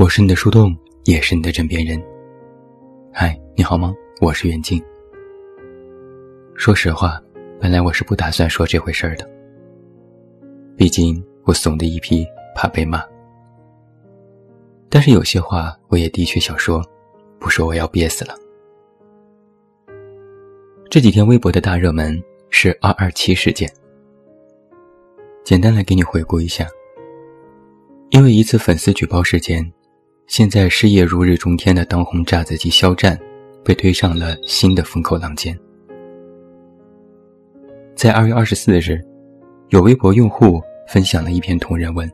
我是你的树洞，也是你的枕边人。嗨，你好吗？我是袁静。说实话，本来我是不打算说这回事儿的。毕竟我怂的一批，怕被骂。但是有些话我也的确想说，不说我要憋死了。这几天微博的大热门是“二二七”事件。简单来给你回顾一下，因为一次粉丝举报事件。现在事业如日中天的当红炸子鸡肖战，被推上了新的风口浪尖。在二月二十四日，有微博用户分享了一篇同人文。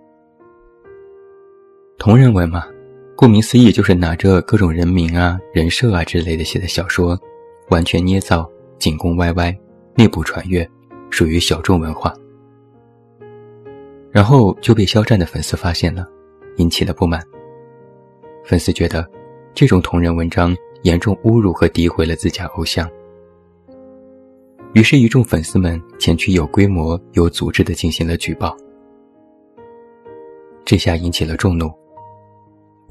同人文嘛，顾名思义就是拿着各种人名啊、人设啊之类的写的小说，完全捏造，仅供 YY，内部传阅，属于小众文化。然后就被肖战的粉丝发现了，引起了不满。粉丝觉得，这种同人文章严重侮辱和诋毁了自家偶像，于是，一众粉丝们前去有规模、有组织的进行了举报。这下引起了众怒。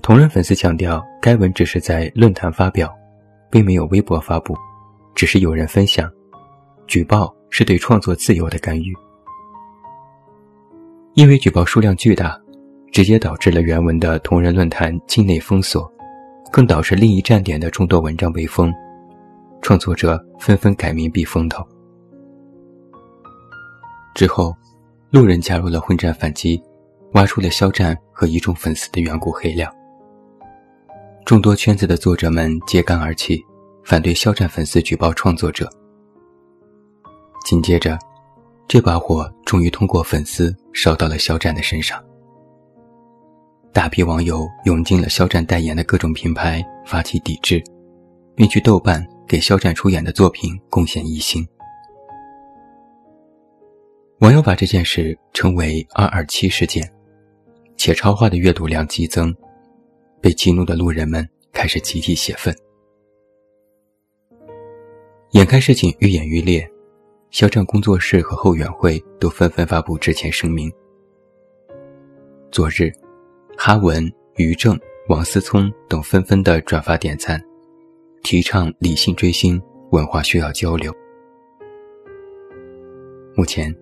同人粉丝强调，该文只是在论坛发表，并没有微博发布，只是有人分享，举报是对创作自由的干预。因为举报数量巨大。直接导致了原文的同人论坛境内封锁，更导致另一站点的众多文章被封，创作者纷纷改名避风头。之后，路人加入了混战反击，挖出了肖战和一众粉丝的远古黑料。众多圈子的作者们揭竿而起，反对肖战粉丝举报创作者。紧接着，这把火终于通过粉丝烧到了肖战的身上。大批网友涌进了肖战代言的各种品牌，发起抵制，并去豆瓣给肖战出演的作品贡献一星。网友把这件事称为“二二七事件”，且超话的阅读量激增，被激怒的路人们开始集体泄愤。眼看事情愈演愈烈，肖战工作室和后援会都纷纷发布致歉声明。昨日。哈文、于正、王思聪等纷纷的转发点赞，提倡理性追星，文化需要交流。目前，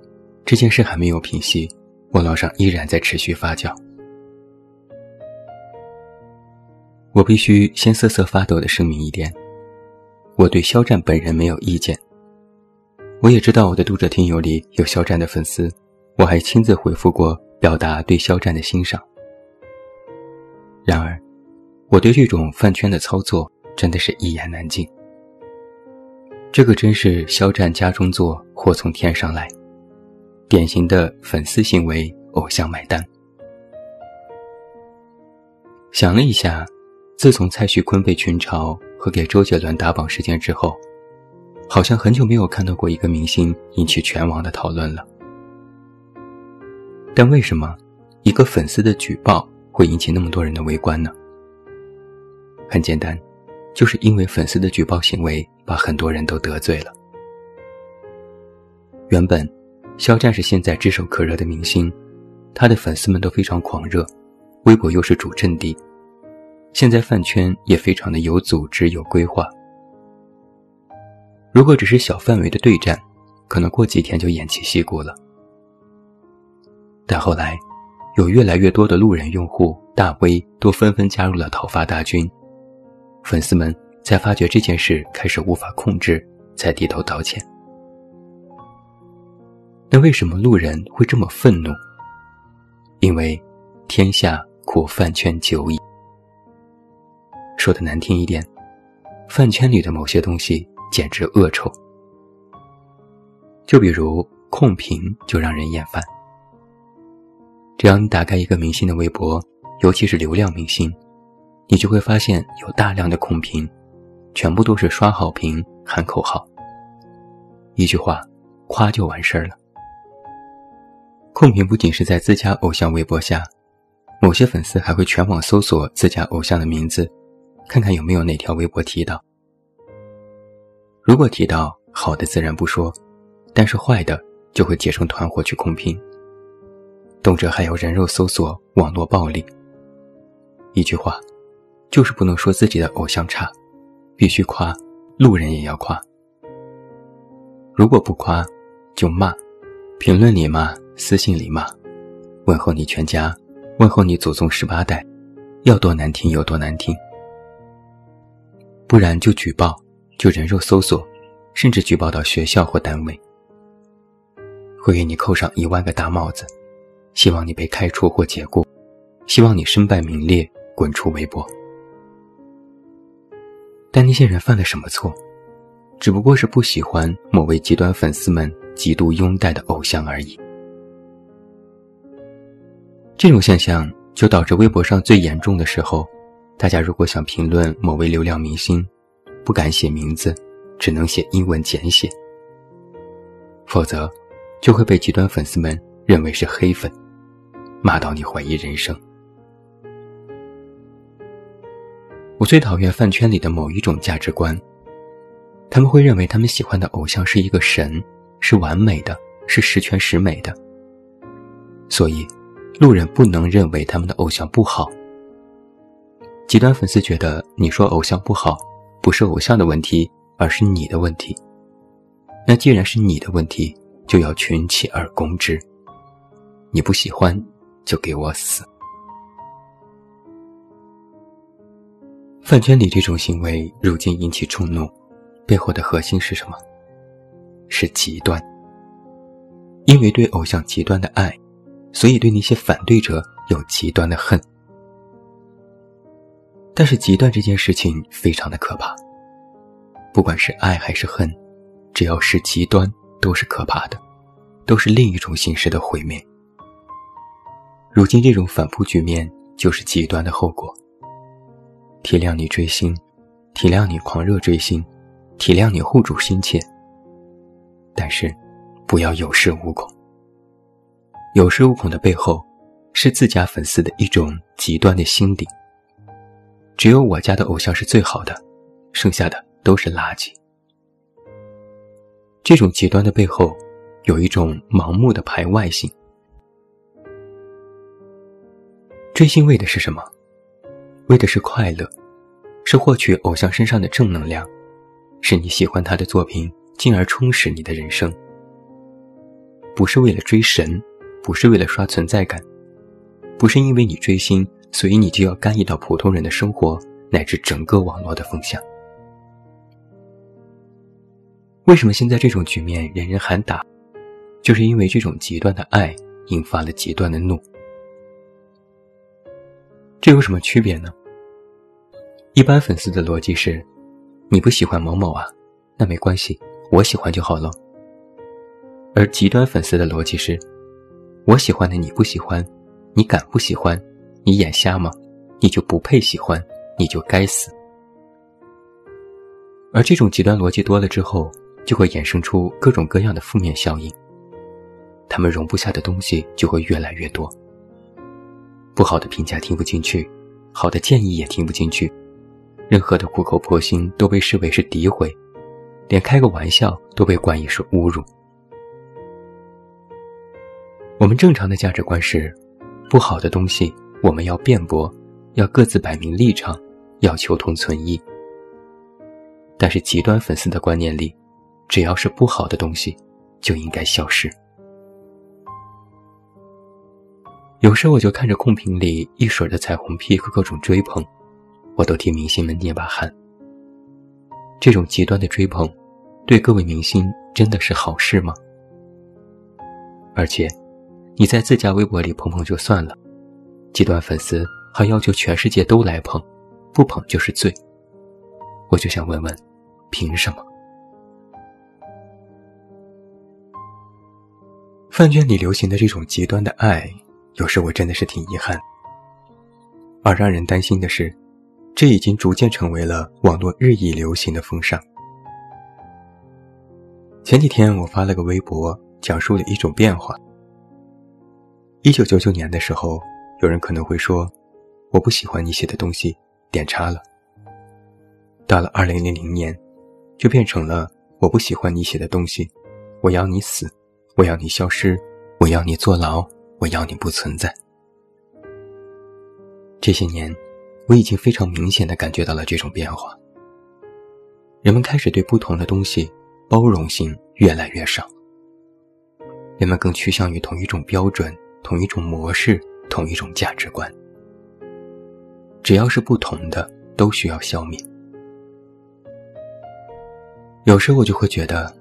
这件事还没有平息，网络上依然在持续发酵。我必须先瑟瑟发抖的声明一点：我对肖战本人没有意见。我也知道我的读者听友里有肖战的粉丝，我还亲自回复过，表达对肖战的欣赏。然而，我对这种饭圈的操作真的是一言难尽。这个真是肖战家中坐，祸从天上来，典型的粉丝行为，偶像买单。想了一下，自从蔡徐坤被群嘲和给周杰伦打榜事件之后，好像很久没有看到过一个明星引起全网的讨论了。但为什么一个粉丝的举报？会引起那么多人的围观呢？很简单，就是因为粉丝的举报行为把很多人都得罪了。原本，肖战是现在炙手可热的明星，他的粉丝们都非常狂热，微博又是主阵地，现在饭圈也非常的有组织有规划。如果只是小范围的对战，可能过几天就偃旗息鼓了。但后来。有越来越多的路人用户、大 V 都纷纷加入了讨伐大军，粉丝们在发觉这件事开始无法控制，才低头道歉。那为什么路人会这么愤怒？因为天下苦饭圈久矣。说的难听一点，饭圈里的某些东西简直恶臭。就比如控评，就让人厌烦。只要你打开一个明星的微博，尤其是流量明星，你就会发现有大量的控评，全部都是刷好评、喊口号。一句话，夸就完事儿了。控评不仅是在自家偶像微博下，某些粉丝还会全网搜索自家偶像的名字，看看有没有哪条微博提到。如果提到好的，自然不说，但是坏的就会结成团伙去控评。动辄还有人肉搜索、网络暴力。一句话，就是不能说自己的偶像差，必须夸，路人也要夸。如果不夸，就骂，评论里骂，私信里骂，问候你全家，问候你祖宗十八代，要多难听有多难听。不然就举报，就人肉搜索，甚至举报到学校或单位，会给你扣上一万个大帽子，希望你被开除或解雇，希望你身败名裂，滚出微博。但那些人犯了什么错？只不过是不喜欢某位极端粉丝们极度拥戴的偶像而已。这种现象就导致微博上最严重的时候。大家如果想评论某位流量明星，不敢写名字，只能写英文简写，否则就会被极端粉丝们认为是黑粉，骂到你怀疑人生。我最讨厌饭圈里的某一种价值观，他们会认为他们喜欢的偶像是一个神，是完美的，是十全十美的，所以路人不能认为他们的偶像不好。极端粉丝觉得你说偶像不好，不是偶像的问题，而是你的问题。那既然是你的问题，就要群起而攻之。你不喜欢，就给我死！饭圈里这种行为如今引起众怒，背后的核心是什么？是极端。因为对偶像极端的爱，所以对那些反对者有极端的恨。但是极端这件事情非常的可怕。不管是爱还是恨，只要是极端，都是可怕的，都是另一种形式的毁灭。如今这种反扑局面就是极端的后果。体谅你追星，体谅你狂热追星，体谅你护主心切。但是，不要有恃无恐。有恃无恐的背后，是自家粉丝的一种极端的心理。只有我家的偶像是最好的，剩下的都是垃圾。这种极端的背后，有一种盲目的排外性。追星为的是什么？为的是快乐，是获取偶像身上的正能量，是你喜欢他的作品，进而充实你的人生。不是为了追神，不是为了刷存在感，不是因为你追星。所以你就要干预到普通人的生活，乃至整个网络的风向。为什么现在这种局面人人喊打？就是因为这种极端的爱引发了极端的怒。这有什么区别呢？一般粉丝的逻辑是：你不喜欢某某啊，那没关系，我喜欢就好了。而极端粉丝的逻辑是：我喜欢的你不喜欢，你敢不喜欢？你眼瞎吗？你就不配喜欢，你就该死。而这种极端逻辑多了之后，就会衍生出各种各样的负面效应。他们容不下的东西就会越来越多。不好的评价听不进去，好的建议也听不进去，任何的苦口婆心都被视为是诋毁，连开个玩笑都被冠以是侮辱。我们正常的价值观是，不好的东西。我们要辩驳，要各自摆明立场，要求同存异。但是极端粉丝的观念里，只要是不好的东西，就应该消失。有时我就看着控评里一水的彩虹屁和各种追捧，我都替明星们捏把汗。这种极端的追捧，对各位明星真的是好事吗？而且，你在自家微博里捧捧就算了。极端粉丝还要求全世界都来捧，不捧就是罪。我就想问问，凭什么？饭圈里流行的这种极端的爱，有时我真的是挺遗憾。而让人担心的是，这已经逐渐成为了网络日益流行的风尚。前几天我发了个微博，讲述了一种变化。一九九九年的时候。有人可能会说：“我不喜欢你写的东西，点叉了。”到了二零零零年，就变成了“我不喜欢你写的东西，我要你死，我要你消失，我要你坐牢，我要你不存在。”这些年，我已经非常明显的感觉到了这种变化。人们开始对不同的东西包容性越来越少，人们更趋向于同一种标准、同一种模式、同一种价值观。只要是不同的，都需要消灭。有时我就会觉得，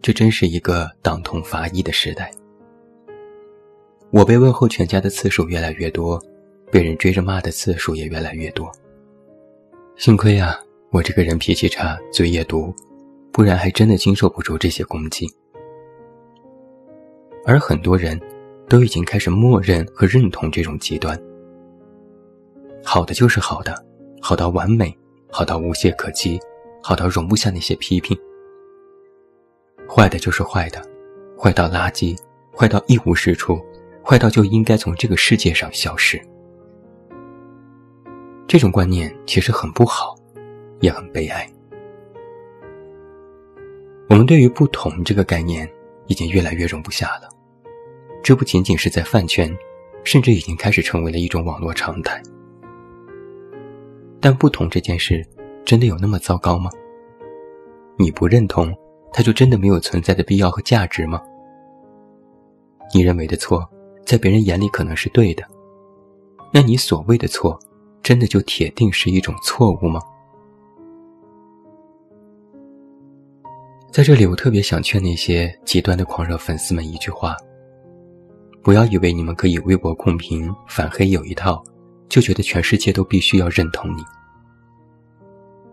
这真是一个党同伐异的时代。我被问候全家的次数越来越多，被人追着骂的次数也越来越多。幸亏啊。我这个人脾气差，嘴也毒，不然还真的经受不住这些攻击。而很多人，都已经开始默认和认同这种极端。好的就是好的，好到完美，好到无懈可击，好到容不下那些批评。坏的就是坏的，坏到垃圾，坏到一无是处，坏到就应该从这个世界上消失。这种观念其实很不好。也很悲哀。我们对于不同这个概念已经越来越容不下了，这不仅仅是在饭圈，甚至已经开始成为了一种网络常态。但不同这件事，真的有那么糟糕吗？你不认同，它就真的没有存在的必要和价值吗？你认为的错，在别人眼里可能是对的，那你所谓的错，真的就铁定是一种错误吗？在这里，我特别想劝那些极端的狂热粉丝们一句话：不要以为你们可以微博控评、反黑有一套，就觉得全世界都必须要认同你。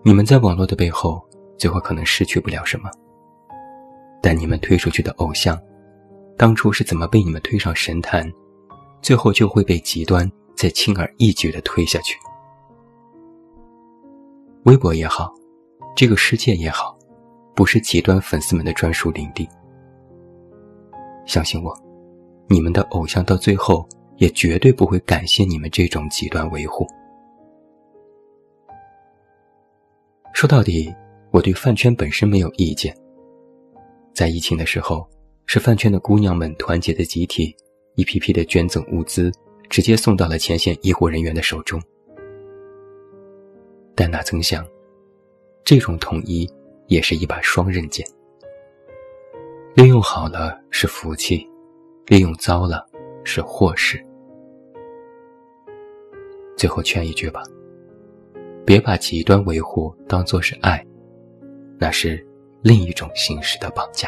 你们在网络的背后，最后可能失去不了什么，但你们推出去的偶像，当初是怎么被你们推上神坛，最后就会被极端再轻而易举地推下去。微博也好，这个世界也好。不是极端粉丝们的专属领地。相信我，你们的偶像到最后也绝对不会感谢你们这种极端维护。说到底，我对饭圈本身没有意见。在疫情的时候，是饭圈的姑娘们团结的集体，一批批的捐赠物资，直接送到了前线医护人员的手中。但哪曾想，这种统一。也是一把双刃剑，利用好了是福气，利用糟了是祸事。最后劝一句吧，别把极端维护当作是爱，那是另一种形式的绑架。